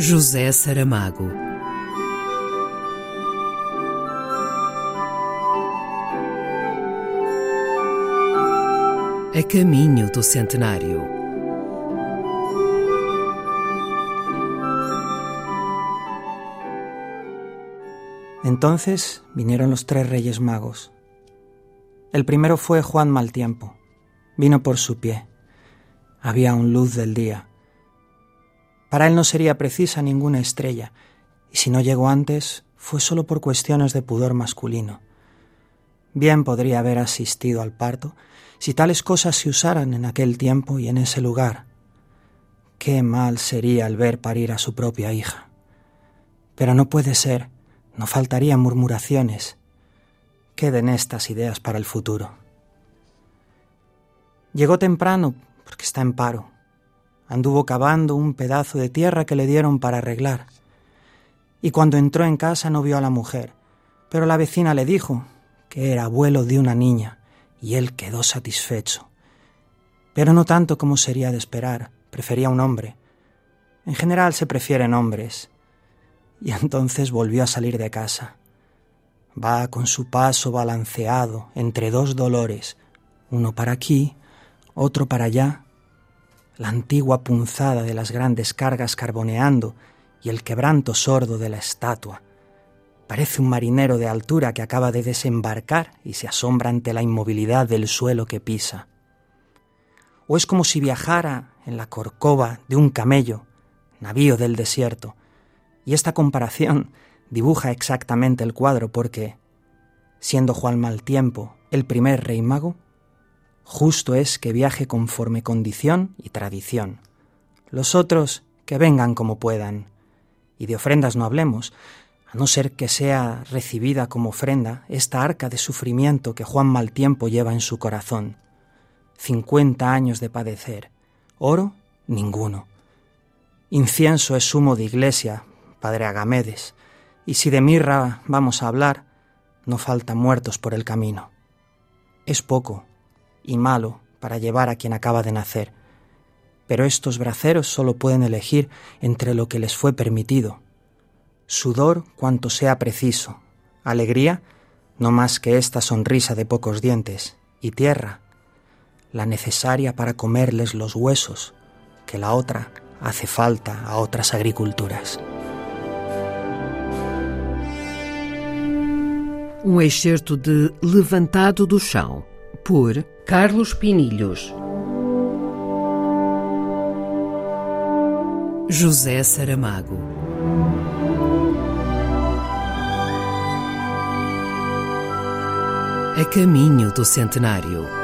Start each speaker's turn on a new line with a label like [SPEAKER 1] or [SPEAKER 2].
[SPEAKER 1] José Saramago. A caminho do centenário.
[SPEAKER 2] Entonces vinieron los tres reyes magos. El primero fue Juan Maltiempo. Vino por su pie. Había un luz del día. Para él no sería precisa ninguna estrella, y si no llegó antes fue solo por cuestiones de pudor masculino. Bien podría haber asistido al parto si tales cosas se usaran en aquel tiempo y en ese lugar. Qué mal sería el ver parir a su propia hija. Pero no puede ser, no faltarían murmuraciones. Queden estas ideas para el futuro. Llegó temprano porque está en paro. Anduvo cavando un pedazo de tierra que le dieron para arreglar. Y cuando entró en casa no vio a la mujer, pero la vecina le dijo que era abuelo de una niña, y él quedó satisfecho. Pero no tanto como sería de esperar, prefería un hombre. En general se prefieren hombres. Y entonces volvió a salir de casa. Va con su paso balanceado entre dos dolores, uno para aquí, otro para allá, la antigua punzada de las grandes cargas carboneando y el quebranto sordo de la estatua. Parece un marinero de altura que acaba de desembarcar y se asombra ante la inmovilidad del suelo que pisa. O es como si viajara en la corcova de un camello, navío del desierto. Y esta comparación dibuja exactamente el cuadro porque, siendo Juan Maltiempo el primer rey mago, Justo es que viaje conforme condición y tradición. Los otros que vengan como puedan. Y de ofrendas no hablemos, a no ser que sea recibida como ofrenda esta arca de sufrimiento que Juan Maltiempo lleva en su corazón. Cincuenta años de padecer. Oro, ninguno. Incienso es sumo de iglesia, padre Agamedes, y si de mirra vamos a hablar, no faltan muertos por el camino. Es poco, y malo para llevar a quien acaba de nacer. Pero estos braceros solo pueden elegir entre lo que les fue permitido. Sudor cuanto sea preciso, alegría no más que esta sonrisa de pocos dientes, y tierra, la necesaria para comerles los huesos, que la otra hace falta a otras agriculturas.
[SPEAKER 1] Um excerto de Levantado do Chão, por Carlos Pinilhos. José Saramago. A caminho do centenário.